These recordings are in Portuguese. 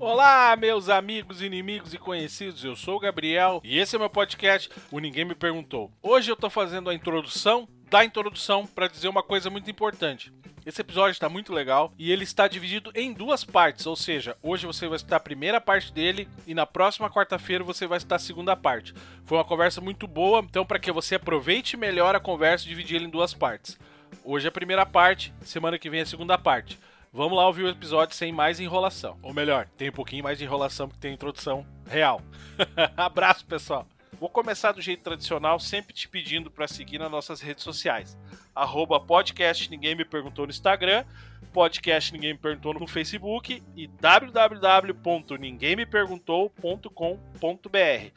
Olá, meus amigos, inimigos e conhecidos. Eu sou o Gabriel e esse é meu podcast. O Ninguém Me Perguntou. Hoje eu tô fazendo a introdução da introdução para dizer uma coisa muito importante. Esse episódio está muito legal e ele está dividido em duas partes, ou seja, hoje você vai estar a primeira parte dele e na próxima quarta-feira você vai estar a segunda parte. Foi uma conversa muito boa, então para que você aproveite melhor a conversa, dividi ela em duas partes. Hoje é a primeira parte, semana que vem é a segunda parte. Vamos lá ouvir o episódio sem mais enrolação. Ou melhor, tem um pouquinho mais de enrolação porque tem introdução real. Abraço, pessoal. Vou começar do jeito tradicional, sempre te pedindo para seguir nas nossas redes sociais. Arroba podcast Ninguém Me Perguntou no Instagram, podcast Ninguém Me Perguntou no Facebook e www.ninguemmeperguntou.com.br.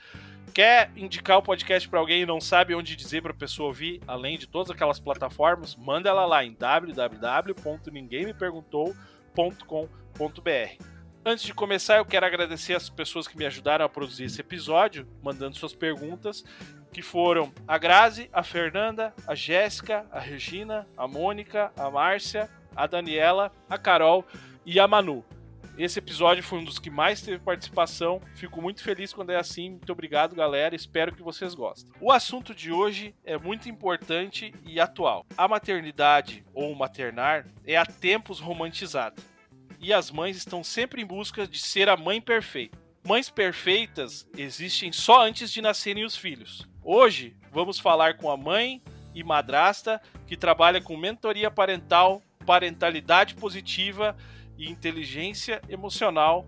Quer indicar o podcast para alguém e não sabe onde dizer para a pessoa ouvir, além de todas aquelas plataformas? Manda ela lá em www.ninguemmeperguntou.com.br. Antes de começar, eu quero agradecer as pessoas que me ajudaram a produzir esse episódio, mandando suas perguntas, que foram a Grazi, a Fernanda, a Jéssica, a Regina, a Mônica, a Márcia, a Daniela, a Carol e a Manu. Esse episódio foi um dos que mais teve participação. Fico muito feliz quando é assim. Muito obrigado, galera. Espero que vocês gostem. O assunto de hoje é muito importante e atual. A maternidade ou maternar é há tempos romantizada. E as mães estão sempre em busca de ser a mãe perfeita. Mães perfeitas existem só antes de nascerem os filhos. Hoje vamos falar com a mãe e madrasta que trabalha com mentoria parental, parentalidade positiva e inteligência emocional,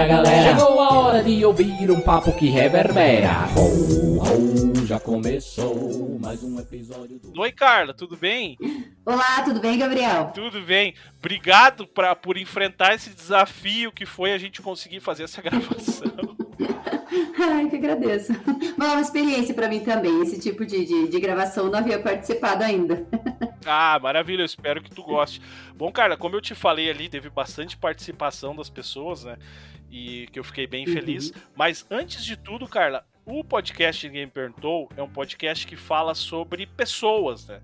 galera. Chegou a hora de ouvir um papo que reverbera. Ho, ho, já começou mais um episódio do. Oi, Carla, tudo bem? Olá, tudo bem, Gabriel? Tudo bem. Obrigado pra, por enfrentar esse desafio que foi a gente conseguir fazer essa gravação. Ai, que agradeço. É uma experiência para mim também. Esse tipo de, de, de, gravação não havia participado ainda. Ah, maravilha. Eu espero que tu goste. Bom, Carla, como eu te falei ali, teve bastante participação das pessoas, né? E que eu fiquei bem uhum. feliz. Mas antes de tudo, Carla, o podcast Ninguém Perguntou é um podcast que fala sobre pessoas, né?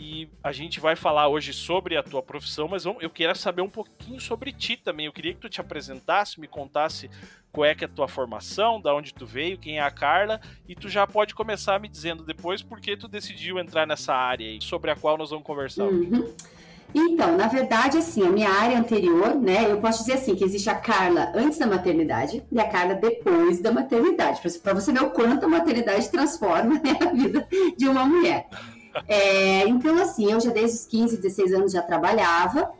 E a gente vai falar hoje sobre a tua profissão, mas eu queria saber um pouquinho sobre ti também. Eu queria que tu te apresentasse, me contasse qual é que é a tua formação, da onde tu veio, quem é a Carla, e tu já pode começar me dizendo depois por que tu decidiu entrar nessa área aí, sobre a qual nós vamos conversar. Uhum. Então, na verdade, assim, a minha área anterior, né, eu posso dizer assim, que existe a Carla antes da maternidade e a Carla depois da maternidade, para você ver o quanto a maternidade transforma né, a vida de uma mulher. É, então, assim, eu já desde os 15, 16 anos já trabalhava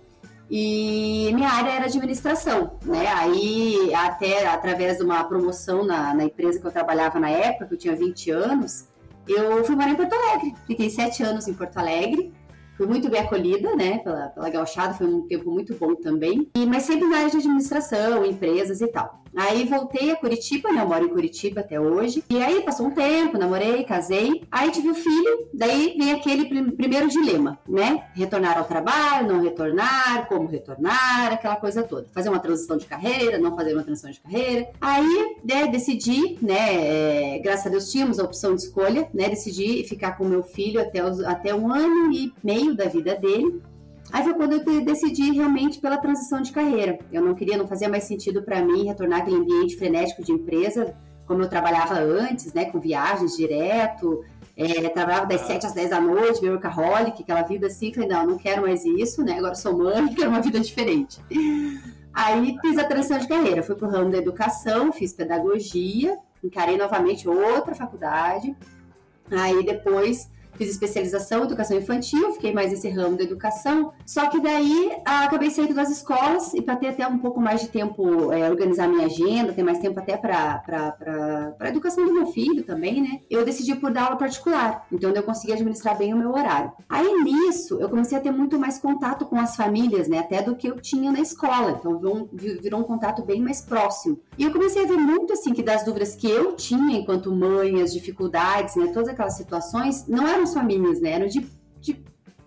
e minha área era administração, né? Aí, até através de uma promoção na, na empresa que eu trabalhava na época, que eu tinha 20 anos, eu fui morar em Porto Alegre. Fiquei sete anos em Porto Alegre fui muito bem acolhida, né, pela, pela gauchada, foi um tempo muito bom também, e, mas sempre na área de administração, empresas e tal. Aí voltei a Curitiba, né, eu moro em Curitiba até hoje, e aí passou um tempo, namorei, casei, aí tive o um filho, daí vem aquele prim primeiro dilema, né, retornar ao trabalho, não retornar, como retornar, aquela coisa toda, fazer uma transição de carreira, não fazer uma transição de carreira, aí né, decidi, né, é, graças a Deus tínhamos a opção de escolha, né, decidi ficar com meu filho até, os, até um ano e meio meio da vida dele. Aí foi quando eu decidi realmente pela transição de carreira. Eu não queria, não fazia mais sentido para mim retornar aquele ambiente frenético de empresa, como eu trabalhava antes, né, com viagens direto, é, trabalhava das 7 às 10 da noite, meu workaholic, aquela vida assim. Falei, não, não quero mais isso, né? Agora sou mãe, quero uma vida diferente. Aí fiz a transição de carreira, fui para o ramo da educação, fiz pedagogia, encarei novamente outra faculdade. Aí depois fiz especialização em educação infantil, fiquei mais nesse ramo da educação. Só que daí ah, acabei saindo das escolas e para ter até um pouco mais de tempo, é, organizar minha agenda, ter mais tempo até para a educação do meu filho também, né? Eu decidi por dar aula particular, então eu consegui administrar bem o meu horário. Aí nisso, eu comecei a ter muito mais contato com as famílias, né? Até do que eu tinha na escola, então virou virou um contato bem mais próximo. E eu comecei a ver muito assim que das dúvidas que eu tinha enquanto mãe, as dificuldades, né? Todas aquelas situações, não eram minhas, né? Eram de, de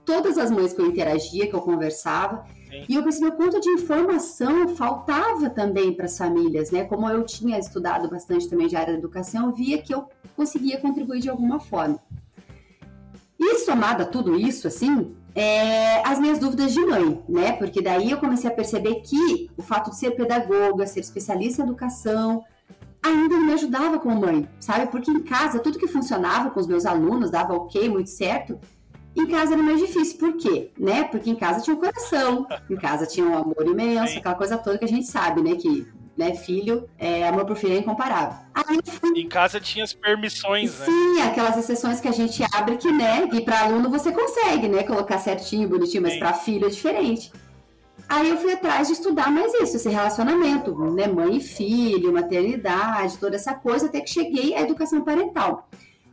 todas as mães que eu interagia, que eu conversava. Sim. E eu percebi o quanto de informação faltava também para as famílias, né? Como eu tinha estudado bastante também de área da educação, eu via que eu conseguia contribuir de alguma forma. E somado a tudo isso, assim, é, as minhas dúvidas de mãe, né? Porque daí eu comecei a perceber que o fato de ser pedagoga, ser especialista em educação, ainda me ajudava como mãe, sabe? Porque em casa, tudo que funcionava com os meus alunos, dava ok, muito certo, em casa era mais difícil. Por quê? Né? Porque em casa tinha o um coração, em casa tinha um amor imenso, aquela coisa toda que a gente sabe, né? Que né, filho, é, amor por filho é incomparável. Aí fui... Em casa tinha as permissões, né? Sim, aquelas exceções que a gente abre que, né, e para aluno você consegue, né, colocar certinho, bonitinho, mas para filho é diferente. Aí eu fui atrás de estudar mais isso, esse relacionamento, né, mãe e filho, maternidade, toda essa coisa, até que cheguei à educação parental.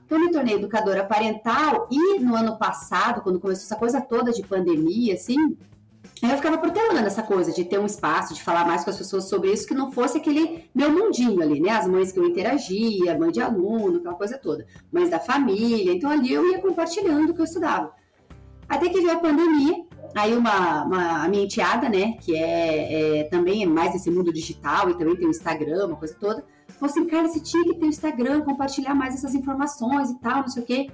Então, eu me tornei educadora parental e no ano passado, quando começou essa coisa toda de pandemia, assim, eu ficava protelando essa coisa de ter um espaço, de falar mais com as pessoas sobre isso, que não fosse aquele meu mundinho ali, né? As mães que eu interagia, mãe de aluno, aquela coisa toda, mães da família. Então, ali eu ia compartilhando o que eu estudava. Até que veio a pandemia, Aí uma, uma, a minha enteada, né, que é, é também é mais nesse mundo digital e também tem o Instagram, uma coisa toda, falou assim, cara, você tinha que ter o Instagram, compartilhar mais essas informações e tal, não sei o quê.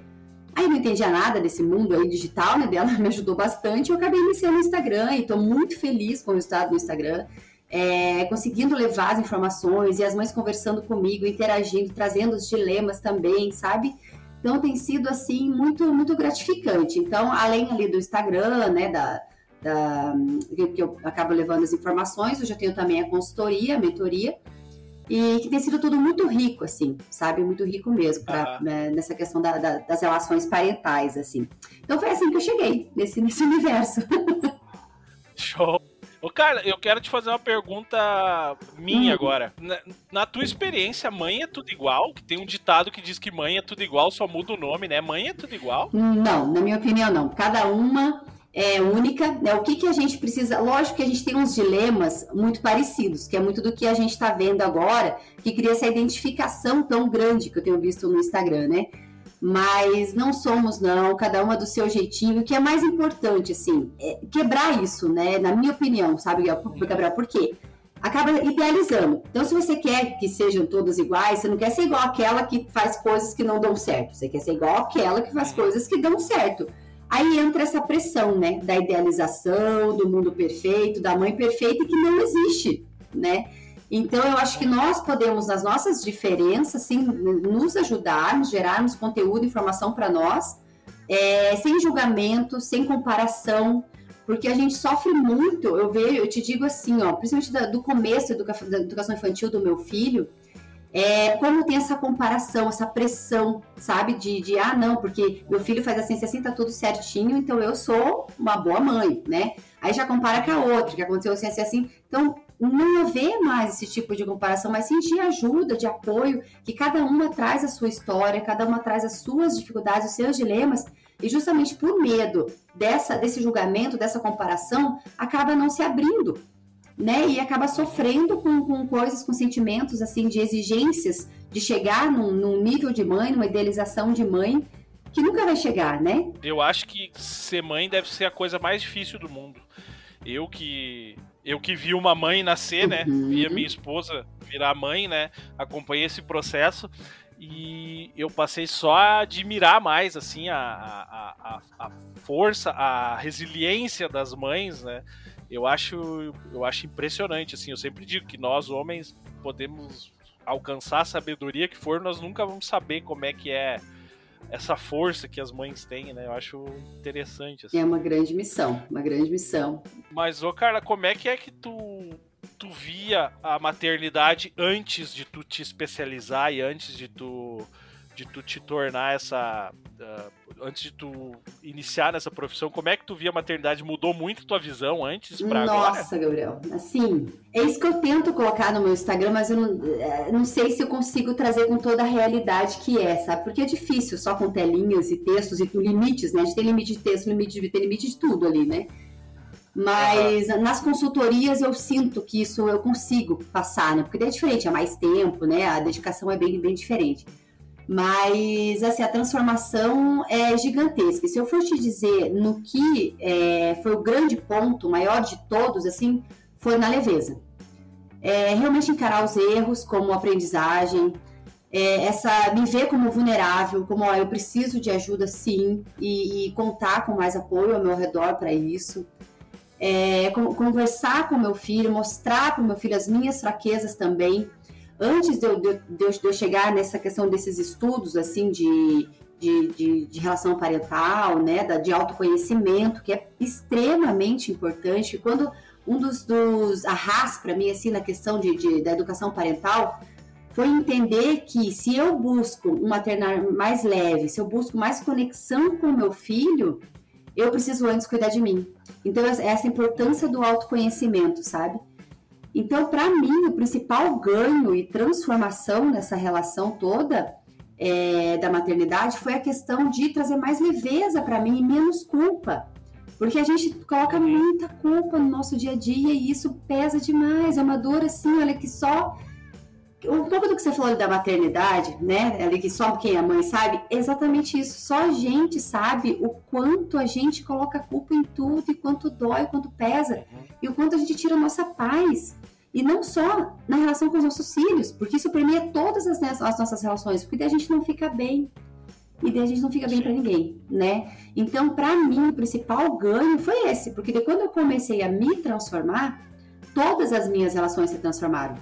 Aí não entendia nada desse mundo aí digital, né, dela me ajudou bastante, eu acabei iniciando o Instagram e estou muito feliz com o resultado do Instagram, é, conseguindo levar as informações e as mães conversando comigo, interagindo, trazendo os dilemas também, sabe? Então tem sido assim muito muito gratificante. Então, além ali do Instagram, né, da, da que eu acabo levando as informações, eu já tenho também a consultoria, a mentoria, e que tem sido tudo muito rico, assim, sabe? Muito rico mesmo, pra, né, nessa questão da, da, das relações parentais, assim. Então foi assim que eu cheguei nesse, nesse universo. Show! Ô, cara, eu quero te fazer uma pergunta minha hum. agora. Na, na, tua experiência, mãe é tudo igual? Tem um ditado que diz que mãe é tudo igual, só muda o nome, né? Mãe é tudo igual? Não, na minha opinião, não. Cada uma é única, né? O que, que a gente precisa? Lógico que a gente tem uns dilemas muito parecidos, que é muito do que a gente está vendo agora, que cria essa identificação tão grande que eu tenho visto no Instagram, né? Mas não somos não, cada uma do seu jeitinho. O que é mais importante, assim, é quebrar isso, né? Na minha opinião, sabe, Gabriel? Por quê? Acaba idealizando. Então, se você quer que sejam todas iguais, você não quer ser igual aquela que faz coisas que não dão certo. Você quer ser igual aquela que faz coisas que dão certo. Aí entra essa pressão, né? Da idealização, do mundo perfeito, da mãe perfeita que não existe, né? Então, eu acho que nós podemos, nas nossas diferenças, sim, nos ajudarmos, gerarmos conteúdo, informação para nós, é, sem julgamento, sem comparação, porque a gente sofre muito. Eu vejo, eu te digo assim, ó, principalmente da, do começo da educação infantil do meu filho, é, como tem essa comparação, essa pressão, sabe? De, de, ah, não, porque meu filho faz assim, assim, tá tudo certinho, então eu sou uma boa mãe, né? Aí já compara com a outra, que aconteceu assim, assim, assim. Então, não haver mais esse tipo de comparação, mas de ajuda, de apoio, que cada uma traz a sua história, cada uma traz as suas dificuldades, os seus dilemas, e justamente por medo dessa, desse julgamento, dessa comparação, acaba não se abrindo, né? E acaba sofrendo com, com coisas, com sentimentos, assim, de exigências, de chegar num, num nível de mãe, numa idealização de mãe, que nunca vai chegar, né? Eu acho que ser mãe deve ser a coisa mais difícil do mundo. Eu que eu que vi uma mãe nascer, né? Uhum. Vi a minha esposa virar mãe, né? Acompanhei esse processo e eu passei só a admirar mais assim a, a, a, a força, a resiliência das mães, né? Eu acho, eu acho impressionante assim. Eu sempre digo que nós homens podemos alcançar a sabedoria que for, nós nunca vamos saber como é que é essa força que as mães têm, né? Eu acho interessante. Assim. É uma grande missão, uma grande missão. Mas, ô Carla, como é que é que tu, tu via a maternidade antes de tu te especializar e antes de tu de tu te tornar essa. Uh, antes de tu iniciar nessa profissão, como é que tu via a maternidade? Mudou muito tua visão antes pra Nossa, agora? Nossa, Gabriel. Assim, é isso que eu tento colocar no meu Instagram, mas eu não, é, não sei se eu consigo trazer com toda a realidade que é, sabe? Porque é difícil só com telinhas e textos e com limites, né? A gente tem limite de texto, limite de tem limite de tudo ali, né? Mas uhum. nas consultorias eu sinto que isso eu consigo passar, né? Porque é diferente, é mais tempo, né? A dedicação é bem, bem diferente. Mas, assim, a transformação é gigantesca. Se eu for te dizer no que é, foi o grande ponto, o maior de todos, assim, foi na leveza. É, realmente encarar os erros como aprendizagem, é, essa me ver como vulnerável, como ó, eu preciso de ajuda sim, e, e contar com mais apoio ao meu redor para isso. É, conversar com meu filho, mostrar para o meu filho as minhas fraquezas também, antes de eu, de, de eu, chegar nessa questão desses estudos, assim, de, de, de, relação parental, né, de autoconhecimento, que é extremamente importante. Quando um dos, dos arras para mim, assim, na questão de, da educação parental, foi entender que se eu busco um maternar mais leve, se eu busco mais conexão com meu filho, eu preciso antes cuidar de mim. Então, essa importância do autoconhecimento, sabe? Então, para mim, o principal ganho e transformação nessa relação toda é, da maternidade foi a questão de trazer mais leveza para mim e menos culpa. Porque a gente coloca muita culpa no nosso dia a dia e isso pesa demais. É uma dor assim, olha, que só. Um pouco do que você falou da maternidade, né? Ali que só quem é mãe sabe, é exatamente isso. Só a gente sabe o quanto a gente coloca culpa em tudo e quanto dói, quanto pesa e o quanto a gente tira a nossa paz. E não só na relação com os nossos filhos, porque isso permeia todas as, as nossas relações, porque daí a gente não fica bem. E daí a gente não fica bem para ninguém, né? Então, para mim, o principal ganho foi esse, porque daí quando eu comecei a me transformar, todas as minhas relações se transformaram.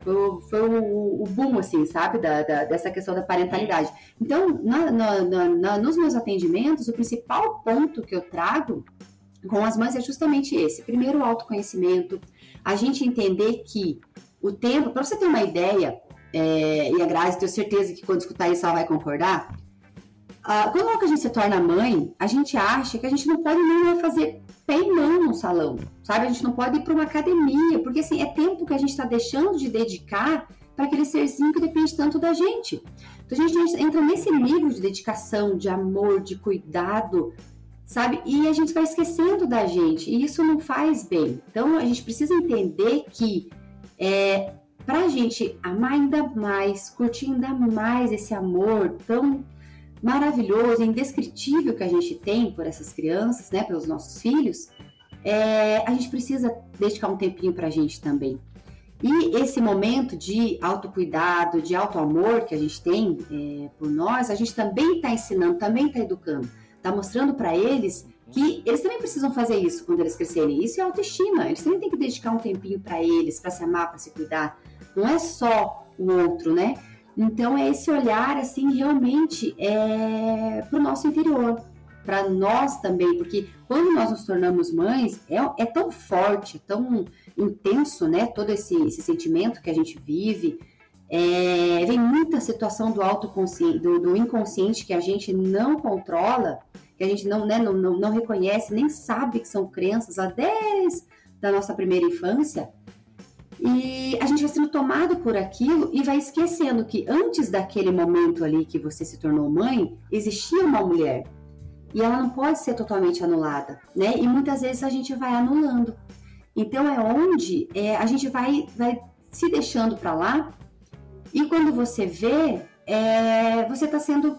Foi, foi o, o, boom, assim, sabe, da, da, dessa questão da parentalidade. Então, na, na, na, nos meus atendimentos, o principal ponto que eu trago com as mães é justamente esse. Primeiro, o autoconhecimento, a gente entender que o tempo, para você ter uma ideia, é, e a Grazi, tenho certeza que quando escutar isso ela vai concordar, quando a gente se torna mãe, a gente acha que a gente não pode nem fazer pé em mão no salão, sabe? A gente não pode ir para uma academia, porque assim, é tempo que a gente está deixando de dedicar para aquele serzinho que depende tanto da gente. Então a gente entra nesse nível de dedicação, de amor, de cuidado, sabe? E a gente vai esquecendo da gente, e isso não faz bem. Então a gente precisa entender que é, para a gente amar ainda mais, curtir ainda mais esse amor tão maravilhoso, indescritível que a gente tem por essas crianças, né, pelos nossos filhos, é, a gente precisa dedicar um tempinho para a gente também. E esse momento de autocuidado, de autoamor que a gente tem é, por nós, a gente também está ensinando, também está educando está mostrando para eles que eles também precisam fazer isso quando eles crescerem. Isso é autoestima. Eles também têm que dedicar um tempinho para eles, para se amar, para se cuidar. Não é só o outro, né? Então é esse olhar assim realmente é para o nosso interior, para nós também, porque quando nós nos tornamos mães é, é tão forte, tão intenso, né? Todo esse, esse sentimento que a gente vive. É, vem muita situação do autoconsciente, do, do, inconsciente que a gente não controla, que a gente não, né, não, não, não reconhece, nem sabe que são crenças lá desde da nossa primeira infância. E a gente vai sendo tomado por aquilo e vai esquecendo que antes daquele momento ali que você se tornou mãe, existia uma mulher. E ela não pode ser totalmente anulada, né? E muitas vezes a gente vai anulando. Então é onde é, a gente vai, vai se deixando para lá e quando você vê, é, você está sendo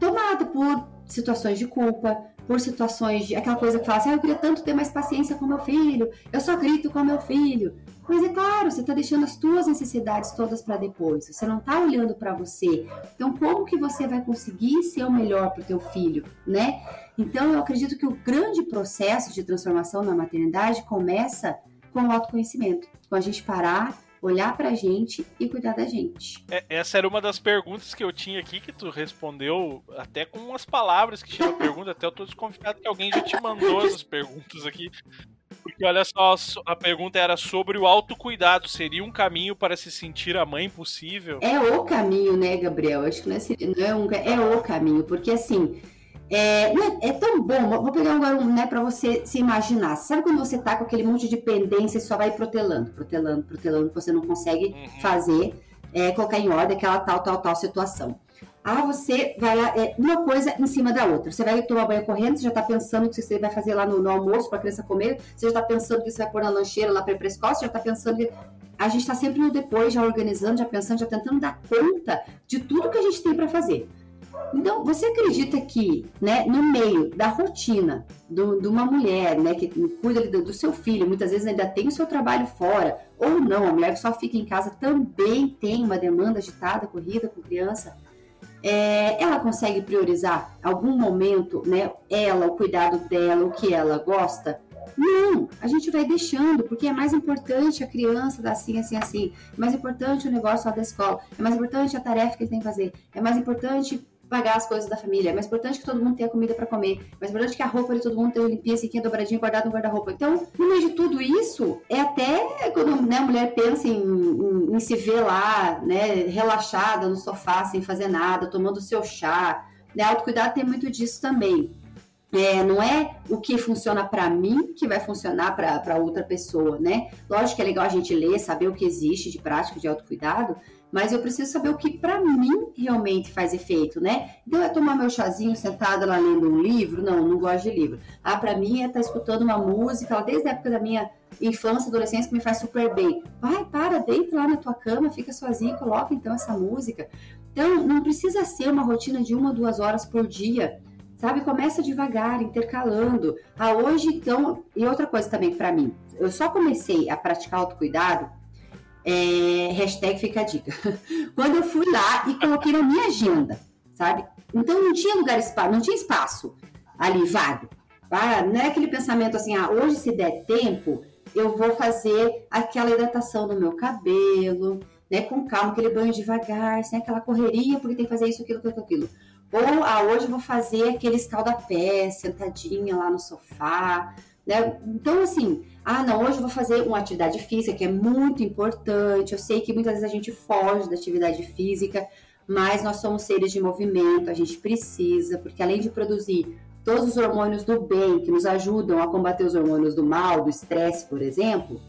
tomado por situações de culpa, por situações de aquela coisa que fala assim, ah, eu queria tanto ter mais paciência com meu filho, eu só grito com meu filho. Mas é claro, você está deixando as suas necessidades todas para depois. Você não está olhando para você. Então, como que você vai conseguir ser o melhor para o teu filho, né? Então, eu acredito que o grande processo de transformação na maternidade começa com o autoconhecimento, com a gente parar olhar pra gente e cuidar da gente. É, essa era uma das perguntas que eu tinha aqui, que tu respondeu até com umas palavras que tinha a pergunta, até eu tô desconfiado que alguém já te mandou essas perguntas aqui. Porque olha só, a pergunta era sobre o autocuidado. Seria um caminho para se sentir a mãe possível? É o caminho, né, Gabriel? Acho que não é, não é, um, é o caminho, porque assim. É, é, é, tão bom, vou pegar agora um, né, para você se imaginar. Sabe quando você tá com aquele monte de pendência e só vai protelando, protelando, protelando, que você não consegue uhum. fazer, é, colocar em ordem aquela tal, tal, tal situação. Ah, você vai lá, é, uma coisa em cima da outra. Você vai tomar banho correndo, você já está pensando o que você vai fazer lá no, no almoço para a criança comer, você já está pensando que você vai pôr na lancheira lá para ir para a escola, você já está pensando que. A gente está sempre no depois, já organizando, já pensando, já tentando dar conta de tudo que a gente tem para fazer. Então, você acredita que, né, no meio da rotina de uma mulher, né, que cuida do, do, seu filho, muitas vezes ainda tem o seu trabalho fora, ou não, a mulher que só fica em casa também tem uma demanda agitada, corrida com criança é, ela consegue priorizar algum momento, né? Ela, o cuidado dela, o que ela gosta? Não, a gente vai deixando, porque é mais importante a criança dar assim, assim, assim. É mais importante o negócio lá da escola. É mais importante a tarefa que ele tem que fazer. É mais importante pagar as coisas da família. É mais importante que todo mundo tenha comida para comer. É mais importante que a roupa de todo mundo tenha limpinha, assim, dobradinha, guardada no guarda-roupa. Então, no meio de tudo isso, é até quando né, a mulher pensa em, em, em, se ver lá, né, relaxada no sofá, sem fazer nada, tomando seu chá. Né? Autocuidado tem muito disso também. É, não é o que funciona para mim que vai funcionar para outra pessoa, né? Lógico que é legal a gente ler, saber o que existe de prática de autocuidado, mas eu preciso saber o que para mim realmente faz efeito, né? Então é tomar meu chazinho sentada lá lendo um livro? Não, não gosto de livro. Ah, para mim é estar tá escutando uma música, desde a época da minha infância, adolescência, que me faz super bem. Vai, para, deita lá na tua cama, fica sozinho, coloca então essa música. Então, não precisa ser uma rotina de uma, duas horas por dia sabe? Começa devagar, intercalando. Ah, hoje, então, e outra coisa também para mim, eu só comecei a praticar autocuidado é, hashtag fica a dica. Quando eu fui lá e coloquei na minha agenda, sabe? Então não tinha lugar não tinha espaço ali vago. Ah, não é aquele pensamento assim, ah, hoje se der tempo, eu vou fazer aquela hidratação no meu cabelo, né, com calma, aquele banho devagar, sem aquela correria, porque tem que fazer isso, aquilo, aquilo, aquilo. Ou, ah, hoje eu vou fazer aquele escalda-pé, sentadinha lá no sofá, né? Então, assim, ah, não, hoje eu vou fazer uma atividade física que é muito importante. Eu sei que muitas vezes a gente foge da atividade física, mas nós somos seres de movimento, a gente precisa, porque além de produzir todos os hormônios do bem que nos ajudam a combater os hormônios do mal, do estresse, por exemplo,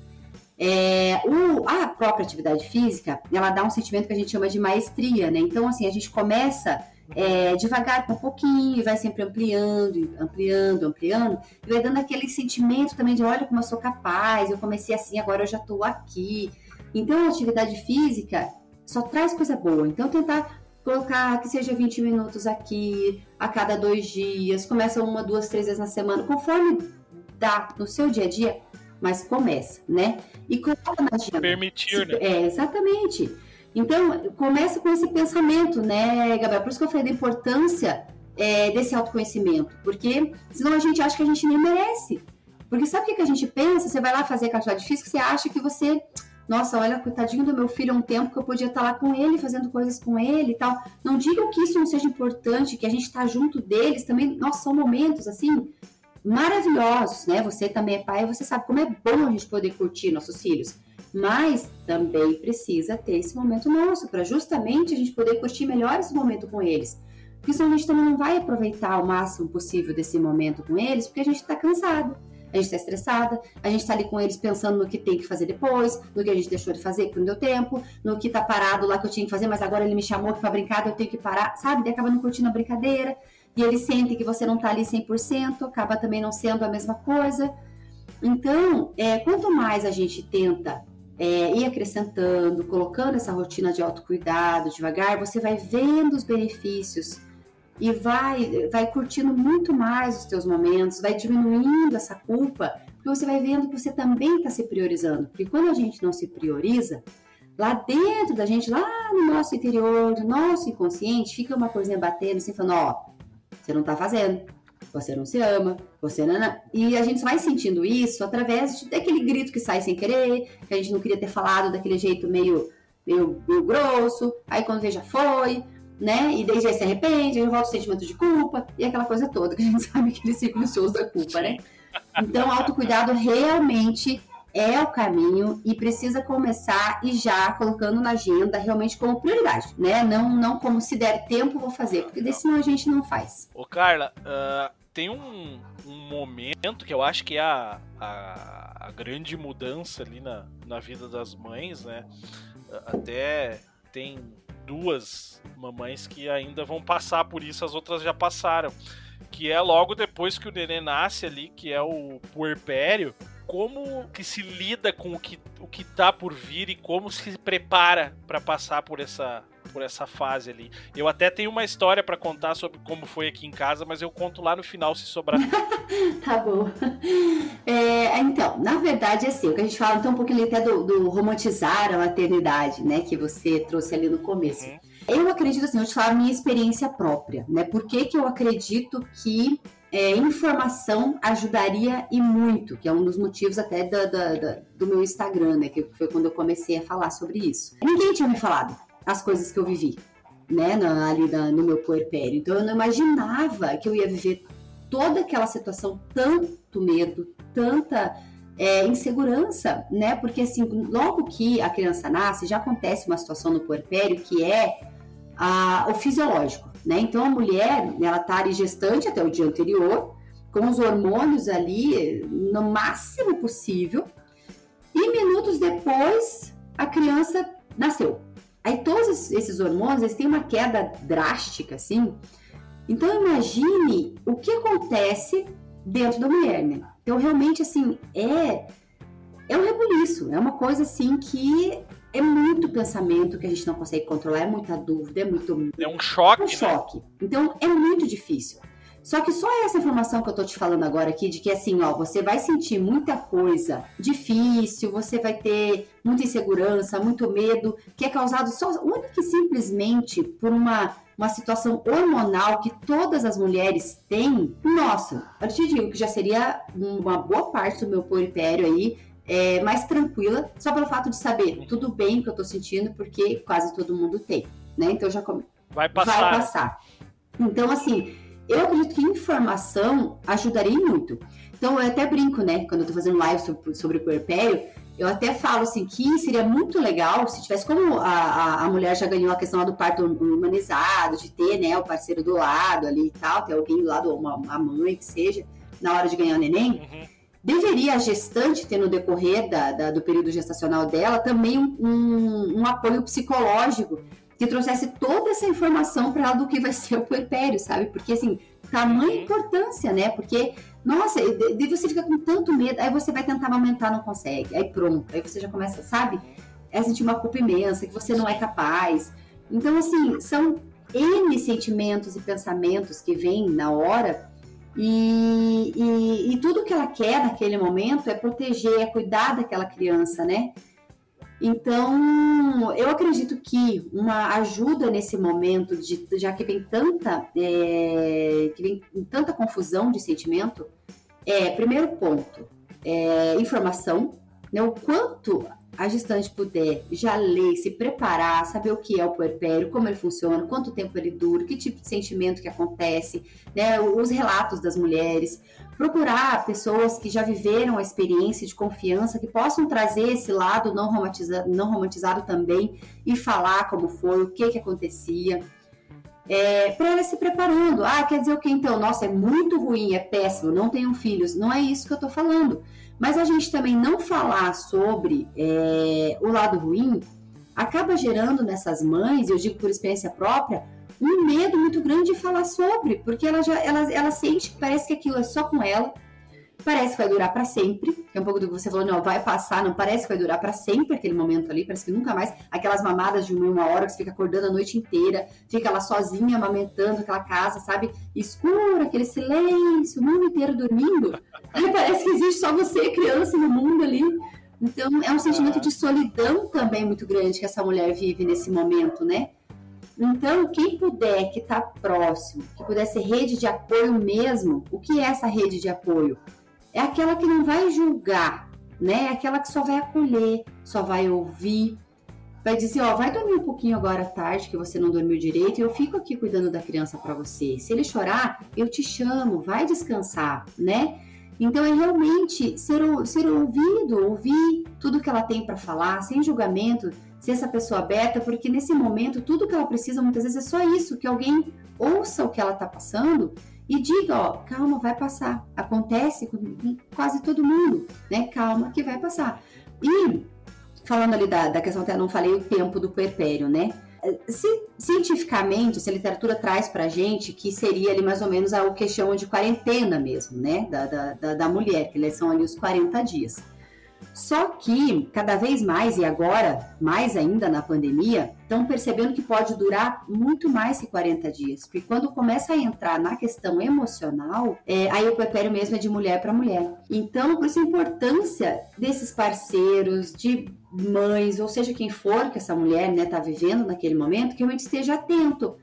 é, o, a própria atividade física, ela dá um sentimento que a gente chama de maestria, né? Então, assim, a gente começa é, devagar, com um pouquinho, e vai sempre ampliando, ampliando, ampliando, e vai dando aquele sentimento também de, olha como eu sou capaz, eu comecei assim, agora eu já estou aqui. Então, a atividade física só traz coisa boa. Então, tentar colocar que seja 20 minutos aqui, a cada dois dias, começa uma, duas, três vezes na semana, conforme dá no seu dia a dia, mas começa, né? E coloca na agenda. Permitir, né? É, exatamente. Então, começa com esse pensamento, né, Gabriel? Por isso que eu falei da importância é, desse autoconhecimento, porque senão a gente acha que a gente nem merece. Porque sabe o que a gente pensa? Você vai lá fazer atividade física, você acha que você, nossa, olha, coitadinho do meu filho, há um tempo que eu podia estar lá com ele, fazendo coisas com ele e tal. Não digam que isso não seja importante, que a gente está junto deles também. Nossa, são momentos assim maravilhosos, né? Você também é pai, você sabe como é bom a gente poder curtir nossos filhos mas também precisa ter esse momento nosso, para justamente a gente poder curtir melhor esse momento com eles. Porque senão a gente também não vai aproveitar o máximo possível desse momento com eles, porque a gente está cansado, a gente está estressada, a gente está ali com eles pensando no que tem que fazer depois, no que a gente deixou de fazer que não deu tempo, no que está parado lá que eu tinha que fazer, mas agora ele me chamou para brincar, eu tenho que parar, sabe? E acaba não curtindo a brincadeira, e eles sentem que você não está ali 100%, acaba também não sendo a mesma coisa. Então, é, quanto mais a gente tenta é, ir acrescentando, colocando essa rotina de autocuidado devagar, você vai vendo os benefícios e vai, vai curtindo muito mais os teus momentos, vai diminuindo essa culpa, porque você vai vendo que você também está se priorizando. Porque quando a gente não se prioriza, lá dentro da gente, lá no nosso interior, do nosso inconsciente, fica uma coisinha batendo assim, falando, ó, você não está fazendo, você não se ama, você não, não. E a gente vai sentindo isso através de, daquele grito que sai sem querer, que a gente não queria ter falado daquele jeito meio, meio, meio grosso, aí quando vê já foi. né? E daí já se arrepende, aí volta o sentimento de culpa e aquela coisa toda que a gente sabe aquele ciclo vicioso da culpa, né? Então, autocuidado realmente é o caminho e precisa começar e já colocando na agenda realmente como prioridade, né? Não, não como se der tempo vou fazer, porque daí senão a gente não faz. Ô Carla, uh, tem um, um, momento que eu acho que é a, a, a, grande mudança ali na, na vida das mães, né? Até tem duas mamães que ainda vão passar por isso, as outras já passaram. Que é logo depois que o neném nasce ali, que é o puerpério como que se lida com o que, o que tá por vir e como se prepara para passar por essa por essa fase ali. Eu até tenho uma história para contar sobre como foi aqui em casa, mas eu conto lá no final se sobrar. tá bom. É, então, na verdade, assim, o que a gente fala então um pouquinho até do, do romantizar a maternidade, né, que você trouxe ali no começo. Uhum. Eu acredito assim, eu te falo a minha experiência própria, né? Por que, que eu acredito que é, informação ajudaria e muito, que é um dos motivos até do meu Instagram, né? Que foi quando eu comecei a falar sobre isso. Ninguém tinha me falado as coisas que eu vivi, né? Ali na, no meu puerpério. Então eu não imaginava que eu ia viver toda aquela situação, tanto medo, tanta é, insegurança, né? Porque assim, logo que a criança nasce, já acontece uma situação no puerpério que é a, o fisiológico, né? Então a mulher, ela tá ali gestante até o dia anterior, com os hormônios ali no máximo possível, e minutos depois a criança nasceu. Aí todos esses hormônios, eles têm uma queda drástica, assim. Então imagine o que acontece dentro da mulher, né? Então realmente, assim, é é um rebuliço, é uma coisa assim que é muito pensamento que a gente não consegue controlar, é muita dúvida, é muito. É um choque. É um choque. Né? Então é muito difícil. Só que só essa informação que eu tô te falando agora aqui, de que assim, ó, você vai sentir muita coisa difícil, você vai ter muita insegurança, muito medo, que é causado só única e simplesmente por uma, uma situação hormonal que todas as mulheres têm. Nossa, eu te digo que já seria uma boa parte do meu puerpério aí é, mais tranquila, só pelo fato de saber tudo bem que eu tô sentindo, porque quase todo mundo tem, né? Então já come... vai passar. Vai passar. Então, assim, eu acredito que informação ajudaria muito. Então, eu até brinco, né? Quando eu tô fazendo live sobre, sobre o puerpério, eu até falo assim que seria muito legal se tivesse como a, a, a, mulher já ganhou a questão do parto humanizado, de ter né, o parceiro do lado ali e tal, ter alguém do lado, uma, uma mãe que seja, na hora de ganhar o neném. Uhum deveria a gestante ter no decorrer da, da, do período gestacional dela também um, um, um, apoio psicológico que trouxesse toda essa informação para ela do que vai ser o puerpério, sabe? Porque assim, tamanha uhum. importância, né? Porque, nossa, de você fica com tanto medo, aí você vai tentar aumentar, não consegue, aí pronto, aí você já começa, sabe? É sentir uma culpa imensa, que você não é capaz. Então, assim, são N sentimentos e pensamentos que vêm na hora e, e, e, tudo que ela quer naquele momento é proteger, é cuidar daquela criança, né? Então, eu acredito que uma ajuda nesse momento, de, já que vem tanta, é, que vem tanta confusão de sentimento, é, primeiro ponto, é, informação, né? O quanto a gestante puder já ler, se preparar, saber o que é o puerpério, como ele funciona, quanto tempo ele dura, que tipo de sentimento que acontece, né, os relatos das mulheres, procurar pessoas que já viveram a experiência de confiança, que possam trazer esse lado não romantizado, não romantizado também e falar como foi, o que, que acontecia. É, para ela se preparando. Ah, quer dizer o que então? Nossa, é muito ruim, é péssimo, não tenham filhos. Não é isso que eu estou falando. Mas a gente também não falar sobre é, o lado ruim acaba gerando nessas mães, eu digo por experiência própria, um medo muito grande de falar sobre, porque ela já ela, ela sente que parece que aquilo é só com ela, parece que vai durar para sempre, é um pouco do que você falou, não, vai passar, não parece que vai durar para sempre aquele momento ali, parece que nunca mais, aquelas mamadas de uma, hora que você fica acordando a noite inteira, fica lá sozinha amamentando aquela casa, sabe, escura, aquele silêncio, o mundo inteiro dormindo, aí parece que existe só você, criança, no mundo ali, então é um sentimento de solidão também muito grande que essa mulher vive nesse momento, né? Então, quem puder que está próximo, que puder ser rede de apoio mesmo, o que é essa rede de apoio? É aquela que não vai julgar, né? É aquela que só vai acolher, só vai ouvir. vai dizer, ó, vai dormir um pouquinho agora à tarde, que você não dormiu direito, e eu fico aqui cuidando da criança para você. Se ele chorar, eu te chamo, vai descansar, né? Então é realmente ser, ser ouvido, ouvir tudo que ela tem para falar, sem julgamento, ser essa pessoa aberta, porque nesse momento tudo que ela precisa muitas vezes é só isso, que alguém ouça o que ela está passando e diga, ó, calma, vai passar. Acontece com quase todo mundo, né? Calma que vai passar. E falando ali da, da questão, até não falei o tempo do puerpério, né? Se, cientificamente, se a literatura traz pra gente que seria ali mais ou menos o que chamam de quarentena mesmo, né? Da, da, da, da mulher, que são ali os 40 dias. Só que, cada vez mais, e agora mais ainda na pandemia, estão percebendo que pode durar muito mais que 40 dias. Porque quando começa a entrar na questão emocional, é, aí o puerpério mesmo é de mulher para mulher. Então, por isso a importância desses parceiros, de mães, ou seja, quem for que essa mulher está né, tá vivendo naquele momento, que realmente esteja atento.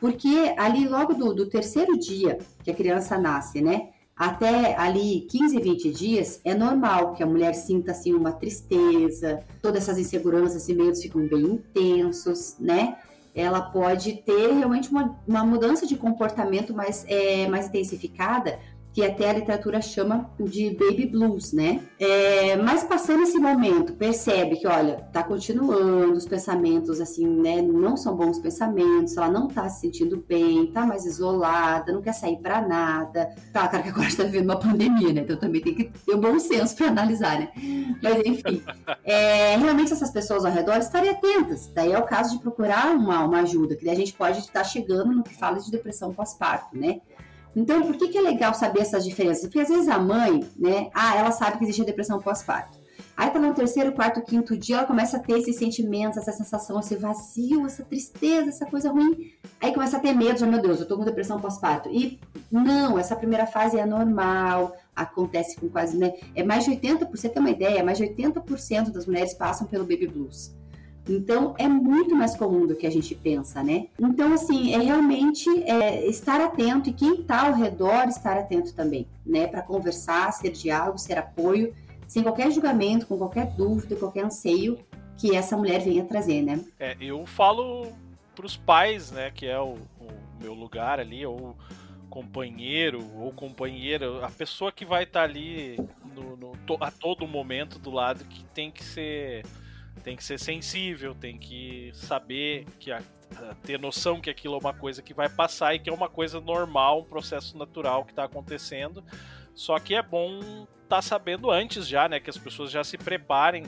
Porque ali, logo do, do terceiro dia que a criança nasce, né? Até ali 15, 20 dias, é normal que a mulher sinta assim uma tristeza, todas essas inseguranças e medos ficam bem intensos, né? Ela pode ter realmente uma, uma mudança de comportamento mais, é, mais intensificada, que até a literatura chama de baby blues, né? É, mas passando esse momento, percebe que, olha, tá continuando, os pensamentos, assim, né, não são bons pensamentos, ela não tá se sentindo bem, tá mais isolada, não quer sair para nada. Tá, cara, que agora está vivendo uma pandemia, né? Então também tem que ter um bom senso para analisar, né? Mas enfim, é, realmente essas pessoas ao redor estarem atentas. Daí é o caso de procurar uma, uma ajuda, que daí a gente pode estar chegando no que fala de depressão pós-parto, né? Então, por que, que é legal saber essas diferenças? Porque às vezes a mãe, né, ah, ela sabe que existe a depressão pós-parto. Aí tá no terceiro, quarto, quinto dia, ela começa a ter esses sentimentos, essa sensação, esse vazio, essa tristeza, essa coisa ruim. Aí começa a ter medo, já, meu Deus, eu tô com depressão pós-parto. E não, essa primeira fase é normal, acontece com quase, né? É mais de 80%, você ter uma ideia, mais de 80% das mulheres passam pelo baby blues. Então, é muito mais comum do que a gente pensa, né? Então, assim, é realmente é, estar atento e quem está ao redor estar atento também, né? Para conversar, ser diálogo, ser apoio, sem qualquer julgamento, com qualquer dúvida, qualquer anseio que essa mulher venha trazer, né? É, eu falo para os pais, né, que é o, o meu lugar ali, ou companheiro ou companheira, a pessoa que vai estar tá ali no, no, a todo momento do lado que tem que ser tem que ser sensível, tem que saber que a, ter noção que aquilo é uma coisa que vai passar e que é uma coisa normal, um processo natural que está acontecendo. Só que é bom estar tá sabendo antes já, né, que as pessoas já se preparem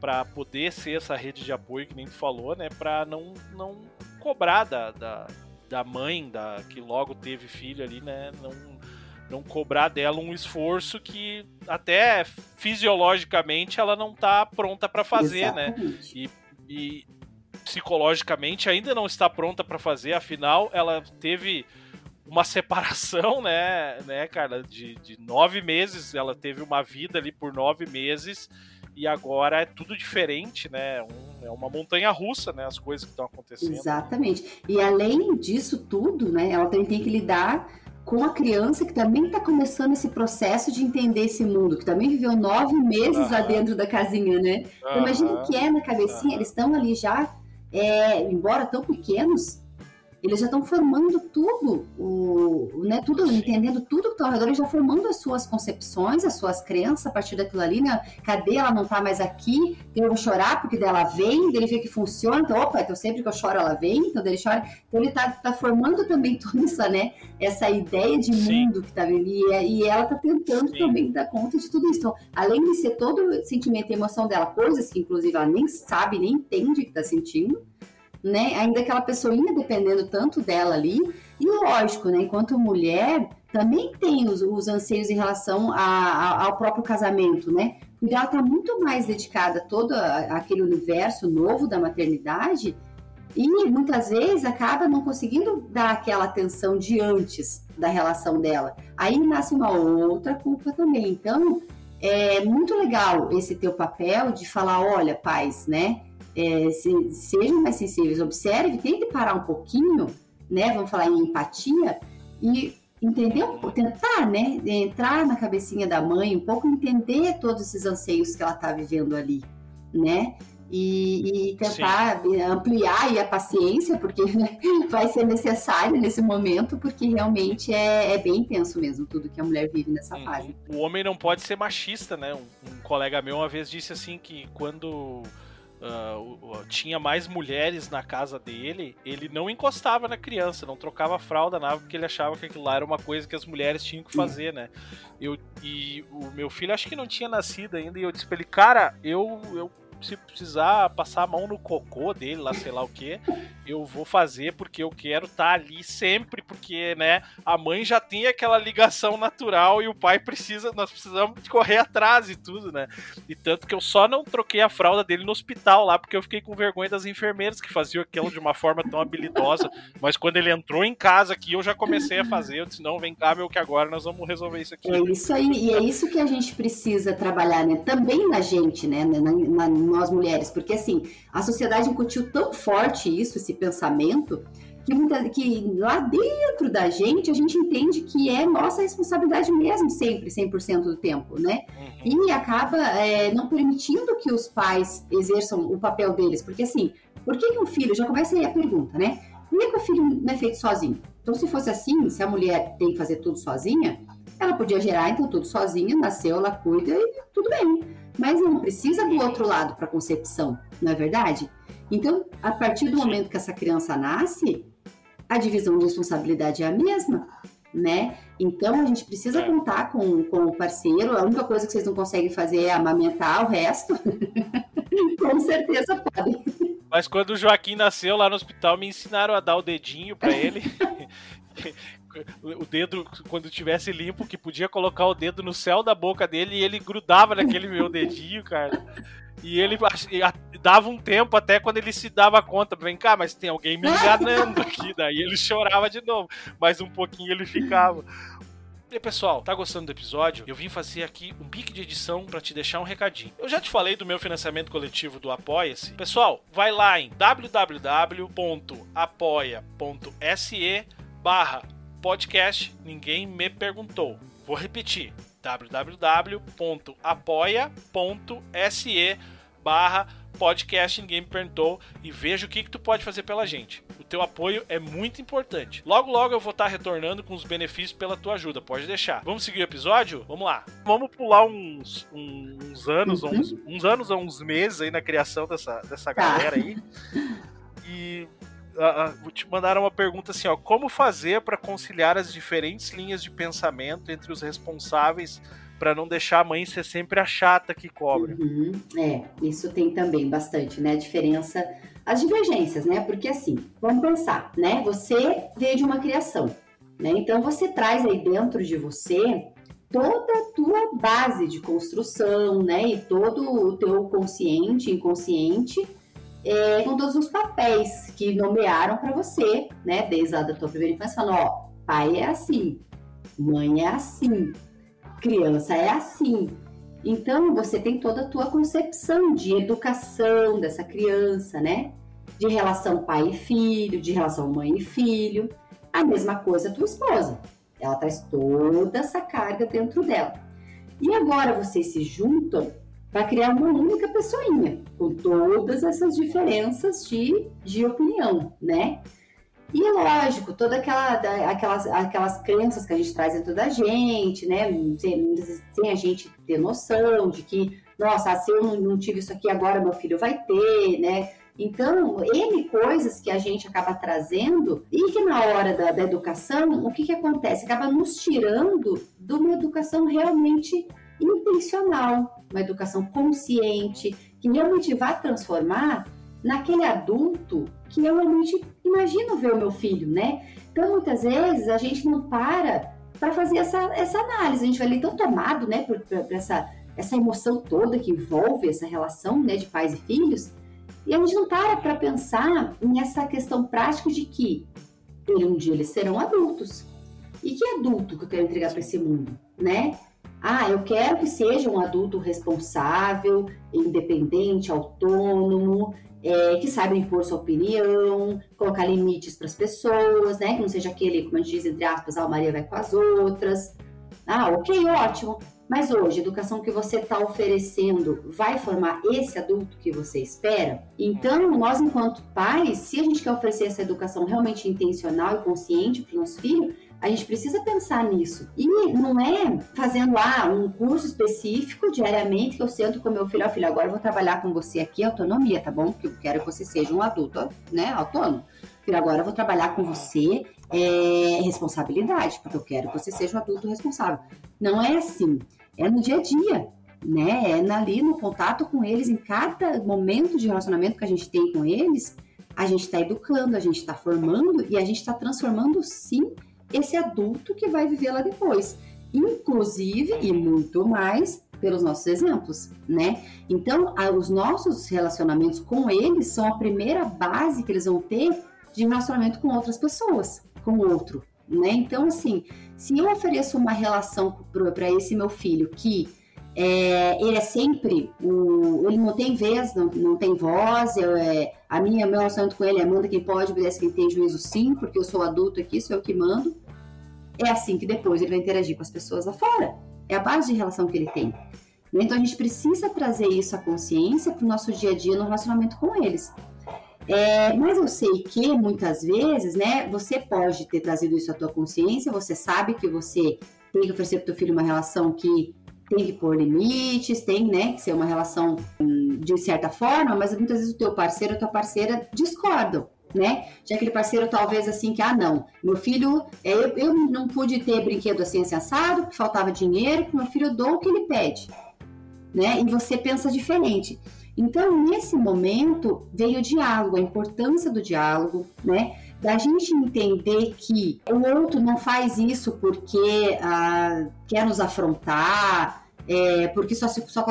para poder ser essa rede de apoio que nem tu falou, né, para não não cobrar da, da, da mãe da que logo teve filho ali, né, não não cobrar dela um esforço que até fisiologicamente ela não está pronta para fazer, né? Exatamente. né? E, e, psicologicamente ainda não está pronta para fazer, afinal ela teve uma separação, né, né, cara, de, de nove meses, ela teve uma vida ali por nove meses e agora é tudo diferente, né? Um, é uma montanha russa, né? As coisas que estão acontecendo. Exatamente. E além disso tudo, né? Ela também tem que lidar com a criança que também está começando esse processo de entender esse mundo, que também viveu nove meses uhum. lá dentro da casinha, né? Então, imagina o que é na cabecinha, uhum. eles estão ali já, é, embora tão pequenos, eles já estão formando tudo, o, né, tudo, Sim. entendendo tudo que está ao redor, eles já formando as suas concepções, as suas crenças a partir daquilo ali, né? Cadê ela não está mais aqui? Então eu vou chorar porque dela vem, ele vê que funciona, então, opa, então sempre que eu choro ela vem, então ele chora. Então ele está tá formando também toda essa, né, essa ideia de Sim. mundo que está vendo, e, e ela está tentando Sim. também dar conta de tudo isso. Então, além de ser todo o sentimento e emoção dela, coisas que inclusive ela nem sabe, nem entende que está sentindo, né? Ainda aquela pessoinha dependendo tanto dela ali. E lógico, né? Enquanto mulher, também tem os, os anseios em relação a, a, ao próprio casamento, né? Porque ela está muito mais dedicada a todo aquele universo novo da maternidade e muitas vezes acaba não conseguindo dar aquela atenção de antes da relação dela. Aí nasce uma outra culpa também. Então, é muito legal esse teu papel de falar, olha, pais, né? é, se, sejam mais sensíveis, observe, tente parar um pouquinho, né? Vamos falar em empatia e entender, tentar, né? Entrar na cabecinha da mãe um pouco, entender todos esses anseios que ela está vivendo ali, né? E, e tentar Sim. ampliar a paciência, porque vai ser necessário nesse momento, porque realmente é, é, bem intenso mesmo tudo que a mulher vive nessa uhum. fase. O homem não pode ser machista, né? Um, um colega meu uma vez disse assim que quando Uh, tinha mais mulheres na casa dele, ele não encostava na criança, não trocava fralda, nada, porque ele achava que aquilo lá era uma coisa que as mulheres tinham que fazer, né? Eu, e o meu filho acho que não tinha nascido ainda, e eu disse pra ele, cara, eu, eu se precisar passar a mão no cocô dele, lá sei lá o que, eu vou fazer porque eu quero estar tá ali sempre, porque, né, a mãe já tem aquela ligação natural e o pai precisa, nós precisamos correr atrás e tudo, né? E tanto que eu só não troquei a fralda dele no hospital lá, porque eu fiquei com vergonha das enfermeiras que faziam aquilo de uma forma tão habilidosa, mas quando ele entrou em casa aqui, eu já comecei a fazer, eu disse, não, vem cá, meu, que agora nós vamos resolver isso aqui. É isso aí, e é isso que a gente precisa trabalhar, né? Também na gente, né? Na, na, nós mulheres, porque assim, a sociedade incutiu tão forte isso, esse pensamento, que, muita, que lá dentro da gente a gente entende que é nossa responsabilidade mesmo, sempre, 100% do tempo, né? Uhum. E acaba é, não permitindo que os pais exerçam o papel deles, porque assim, por que, que um filho, já começa aí a pergunta, né? Por que, que o filho não é feito sozinho? Então, se fosse assim, se a mulher tem que fazer tudo sozinha, ela podia gerar então tudo sozinha, nasceu, ela cuida e tudo bem. Mas não precisa do outro lado para concepção, não é verdade? Então, a partir do momento que essa criança nasce, a divisão de responsabilidade é a mesma, né? Então, a gente precisa é. contar com, com o parceiro. A única coisa que vocês não conseguem fazer é amamentar o resto. com certeza podem. Mas quando o Joaquim nasceu lá no hospital, me ensinaram a dar o dedinho para ele. o dedo, quando tivesse limpo, que podia colocar o dedo no céu da boca dele e ele grudava naquele meu dedinho, cara. E ele dava um tempo até quando ele se dava conta, vem cá, mas tem alguém me enganando aqui. Daí ele chorava de novo, mas um pouquinho ele ficava. E pessoal, tá gostando do episódio? Eu vim fazer aqui um pique de edição para te deixar um recadinho. Eu já te falei do meu financiamento coletivo do Apoia-se. Pessoal, vai lá em www.apoia.se barra podcast Ninguém Me Perguntou. Vou repetir: www.apoia.se barra podcast Ninguém Me Perguntou e veja o que, que tu pode fazer pela gente. O teu apoio é muito importante. Logo, logo eu vou estar retornando com os benefícios pela tua ajuda, pode deixar. Vamos seguir o episódio? Vamos lá. Vamos pular uns, uns anos, uhum. uns, uns anos ou uns meses aí na criação dessa, dessa tá. galera aí. E uh, te mandaram uma pergunta assim, ó, como fazer para conciliar as diferentes linhas de pensamento entre os responsáveis para não deixar a mãe ser sempre a chata que cobra? Uhum. É, isso tem também bastante, né? A diferença, as divergências, né? Porque assim, vamos pensar, né? Você veio de uma criação, né? Então você traz aí dentro de você toda a tua base de construção, né? E todo o teu consciente, inconsciente é, com todos os papéis que nomearam para você, né? Desde a da tua primeira infância, falando, ó, pai é assim, mãe é assim, criança é assim. Então, você tem toda a tua concepção de educação dessa criança, né? De relação pai e filho, de relação mãe e filho. A mesma coisa a tua esposa. Ela traz toda essa carga dentro dela. E agora vocês se juntam para criar uma única pessoinha, com todas essas diferenças de, de opinião, né? E é lógico, toda aquela, aquelas, aquelas crenças que a gente traz dentro da gente, né? Sem, sem a gente ter noção de que, nossa, se eu não, não tive isso aqui agora, meu filho vai ter, né? Então, N coisas que a gente acaba trazendo e que na hora da, da educação, o que, que acontece? Acaba nos tirando de uma educação realmente intencional, uma educação consciente, que realmente vai transformar naquele adulto que eu realmente imagino ver o meu filho, né? Então, muitas vezes, a gente não para para fazer essa, essa análise. A gente vai ali tão tomado, né, por, por, por, essa, essa emoção toda que envolve essa relação, né, de pais e filhos, e a gente não para para pensar nessa questão prática de que um dia eles serão adultos. E que adulto que eu quero entregar para esse mundo, né? Ah, eu quero que seja um adulto responsável, independente, autônomo, é, que saiba impor sua opinião, colocar limites para as pessoas, né? Que não seja aquele, como a gente diz, entre aspas, ah, a Maria vai com as outras. Ah, ok, ótimo. Mas hoje, a educação que você está oferecendo vai formar esse adulto que você espera? Então, nós, enquanto pais, se a gente quer oferecer essa educação realmente intencional e consciente para o nosso filho, a gente precisa pensar nisso. E não é fazendo lá ah, um curso específico diariamente que eu sento com meu filho, ó, oh, filho, agora eu vou trabalhar com você aqui, autonomia, tá bom? Porque eu quero que você seja um adulto, né, autônomo. Filho, agora eu vou trabalhar com você é, responsabilidade, porque eu quero que você seja um adulto responsável. Não é assim. É no dia a dia, né? É ali no contato com eles, em cada momento de relacionamento que a gente tem com eles, a gente está educando, a gente está formando e a gente está transformando sim esse adulto que vai viver lá depois. Inclusive, e muito mais, pelos nossos exemplos, né? Então, os nossos relacionamentos com eles são a primeira base que eles vão ter de relacionamento com outras pessoas, com o outro, né? Então, assim, se eu ofereço uma relação para esse meu filho que é, ele é sempre o, ele não tem vez, não, não tem voz, eu, é, a minha meu relacionamento com ele é manda quem pode, obedece quem tem juízo sim, porque eu sou adulto aqui, sou eu que mando. É assim que depois ele vai interagir com as pessoas lá fora. É a base de relação que ele tem. Então a gente precisa trazer isso à consciência para o nosso dia a dia no relacionamento com eles. É, mas eu sei que muitas vezes, né, você pode ter trazido isso à tua consciência, você sabe que você tem que oferecer para o teu filho uma relação que tem que pôr limites, tem, né, que ser uma relação hum, de certa forma, mas muitas vezes o teu parceiro ou tua parceira discordam, né? Já aquele parceiro talvez assim que, ah, não, meu filho, é, eu, eu não pude ter brinquedo assim, assim assado, porque faltava dinheiro, meu filho dou o que ele pede, né? E você pensa diferente. Então, nesse momento, veio o diálogo, a importância do diálogo, né? Da gente entender que o outro não faz isso porque ah, quer nos afrontar, é, porque só, só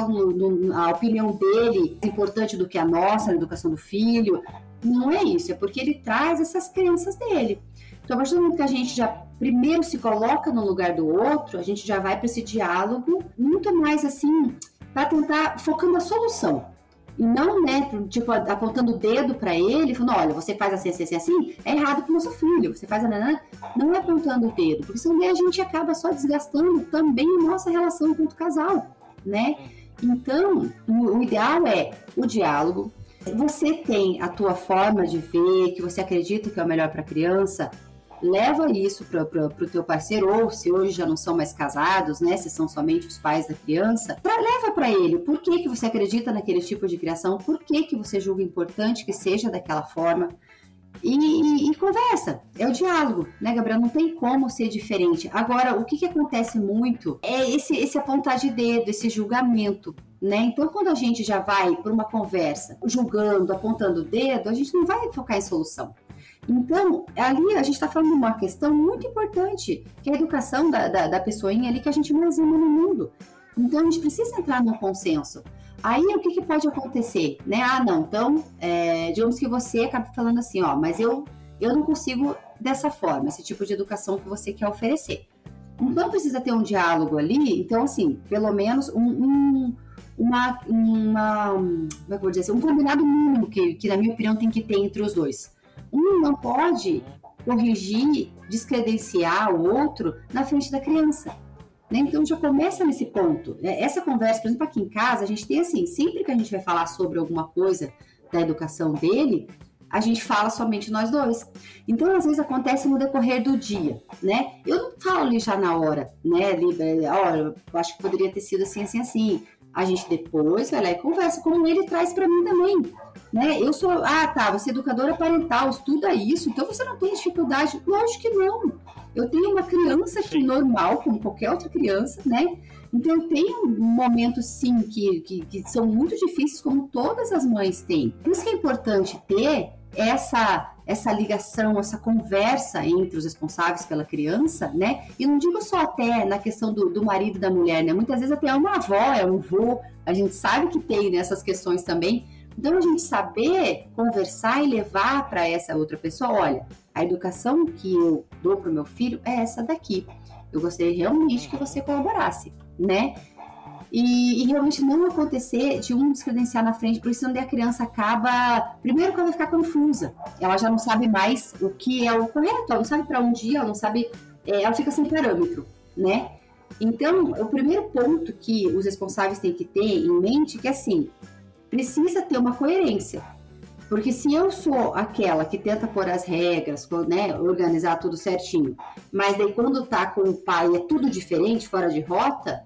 a opinião dele é importante do que a nossa na educação do filho. Não é isso, é porque ele traz essas crenças dele. Então, a partir do momento que a gente já primeiro se coloca no lugar do outro, a gente já vai para esse diálogo muito mais assim, para tentar focando na solução. E não, né, tipo, apontando o dedo para ele, falando, olha, você faz assim, assim, assim, assim, é errado pro nosso filho, você faz nanã, não é apontando o dedo, porque senão a gente acaba só desgastando também a nossa relação enquanto casal, né? Então, o, o ideal é o diálogo, você tem a tua forma de ver, que você acredita que é o melhor para a criança, leva isso para o teu parceiro, ou se hoje já não são mais casados, né? Se são somente os pais da criança, pra, leva para ele. Por que, que você acredita naquele tipo de criação? Por que, que você julga importante que seja daquela forma? E, e, e, conversa, é o diálogo, né, Gabriel? Não tem como ser diferente. Agora, o que, que acontece muito é esse, esse apontar de dedo, esse julgamento, né? Então, quando a gente já vai por uma conversa julgando, apontando o dedo, a gente não vai focar em solução. Então, ali a gente está falando de uma questão muito importante, que é a educação da, da, da pessoinha ali que a gente mais ama no mundo. Então, a gente precisa entrar num consenso. Aí, o que, que pode acontecer? Né? Ah, não, então, é, digamos que você acaba falando assim, ó, mas eu, eu não consigo dessa forma, esse tipo de educação que você quer oferecer. Então, precisa ter um diálogo ali, então, assim, pelo menos um, um uma, uma, como é que eu vou dizer assim, um combinado mínimo que, que, na minha opinião, tem que ter entre os dois um não pode corrigir, descredenciar o outro na frente da criança. Né? Então já começa nesse ponto. É, essa conversa, por exemplo, aqui em casa, a gente tem assim, sempre que a gente vai falar sobre alguma coisa da educação dele, a gente fala somente nós dois. Então, às vezes acontece no decorrer do dia, né? Eu não falo ali já na hora, né? Olha, eu acho que poderia ter sido assim, assim, assim. A gente depois vai lá e conversa, como ele traz para mim também né? Eu sou, ah, tá, você é educadora parental, estuda isso, então você não tem dificuldade. Lógico que não. Eu tenho uma criança que normal, como qualquer outra criança, né? Então eu tenho momentos sim que, que, que são muito difíceis, como todas as mães têm. Por isso que é importante ter essa essa ligação, essa conversa entre os responsáveis pela criança, né? E não digo só até na questão do, do marido e da mulher, né? Muitas vezes até é uma avó, é um vô, a gente sabe que tem nessas questões também, então, a gente saber conversar e levar para essa outra pessoa: olha, a educação que eu dou para o meu filho é essa daqui. Eu gostaria realmente que você colaborasse, né? E, e, realmente não acontecer de um descredenciar na frente, porque senão a criança acaba. Primeiro que ela vai ficar confusa, ela já não sabe mais o que é o correto, ela não sabe para onde ir, ela não sabe. É, ela fica sem parâmetro, né? Então, o primeiro ponto que os responsáveis têm que ter em mente é que assim, precisa ter uma coerência. Porque se eu sou aquela que tenta pôr as regras, né, organizar tudo certinho, mas daí quando tá com o pai é tudo diferente, fora de rota,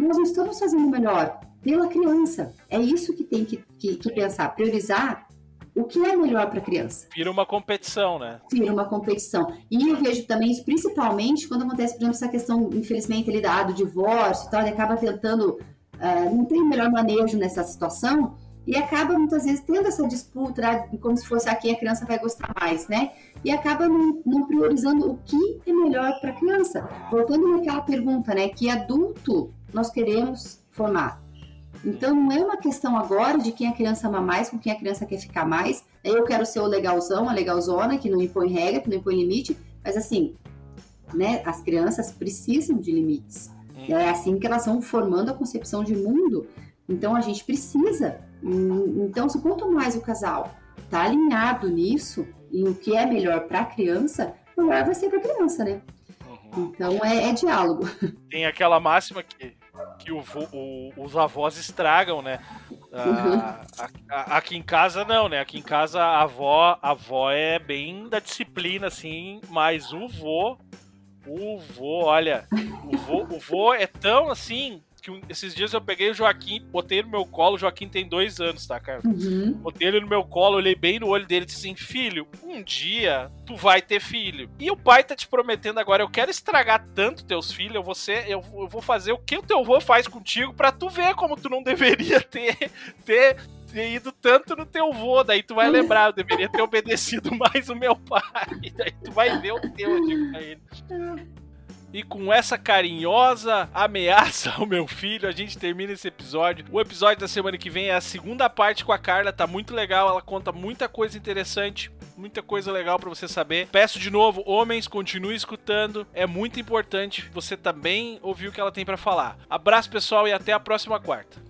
nós não estamos fazendo melhor pela criança. É isso que tem que, que, que pensar, priorizar o que é melhor para a criança. Vira uma competição, né? Vira uma competição. E eu vejo também isso, principalmente quando acontece, por exemplo, essa questão, infelizmente, ele dá do divórcio e tal, ele acaba tentando, uh, não tem melhor manejo nessa situação, e acaba muitas vezes tendo essa disputa, né, como se fosse a quem a criança vai gostar mais, né? E acaba não, não priorizando o que é melhor para a criança. Voltando naquela pergunta, né? Que adulto nós queremos formar? Então não é uma questão agora de quem a criança ama mais, com quem a criança quer ficar mais. Eu quero ser o legalzão, a legalzona, que não impõe regra, que não impõe limite, mas assim, né? As crianças precisam de limites. Hum. É assim que elas vão formando a concepção de mundo. Então a gente precisa então, se quanto mais o casal está alinhado nisso, e o que é melhor para a criança, melhor vai ser para a criança, né? Uhum. Então é, é, diálogo. Tem aquela máxima que, que o, o, os avós estragam, né? Ah, a, aqui em casa não, né? Aqui em casa a avó, a avó é bem da disciplina, assim, mas o vô, o vô, olha, o vô, o vô é tão assim, que esses dias eu peguei o Joaquim, botei no meu colo, o Joaquim tem dois anos, tá, cara? Uhum. Botei ele no meu colo, olhei bem no olho dele e disse assim: Filho, um dia tu vai ter filho. E o pai tá te prometendo agora, eu quero estragar tanto teus filhos, eu vou, ser, eu, eu vou fazer o que o teu avô faz contigo para tu ver como tu não deveria ter, ter ter ido tanto no teu vô, daí tu vai lembrar, eu deveria ter obedecido mais o meu pai. Daí tu vai ver o teu, eu digo pra ele. E com essa carinhosa ameaça ao meu filho, a gente termina esse episódio. O episódio da semana que vem é a segunda parte com a Carla, tá muito legal, ela conta muita coisa interessante, muita coisa legal para você saber. Peço de novo, homens, continue escutando, é muito importante você também ouvir o que ela tem para falar. Abraço pessoal e até a próxima quarta.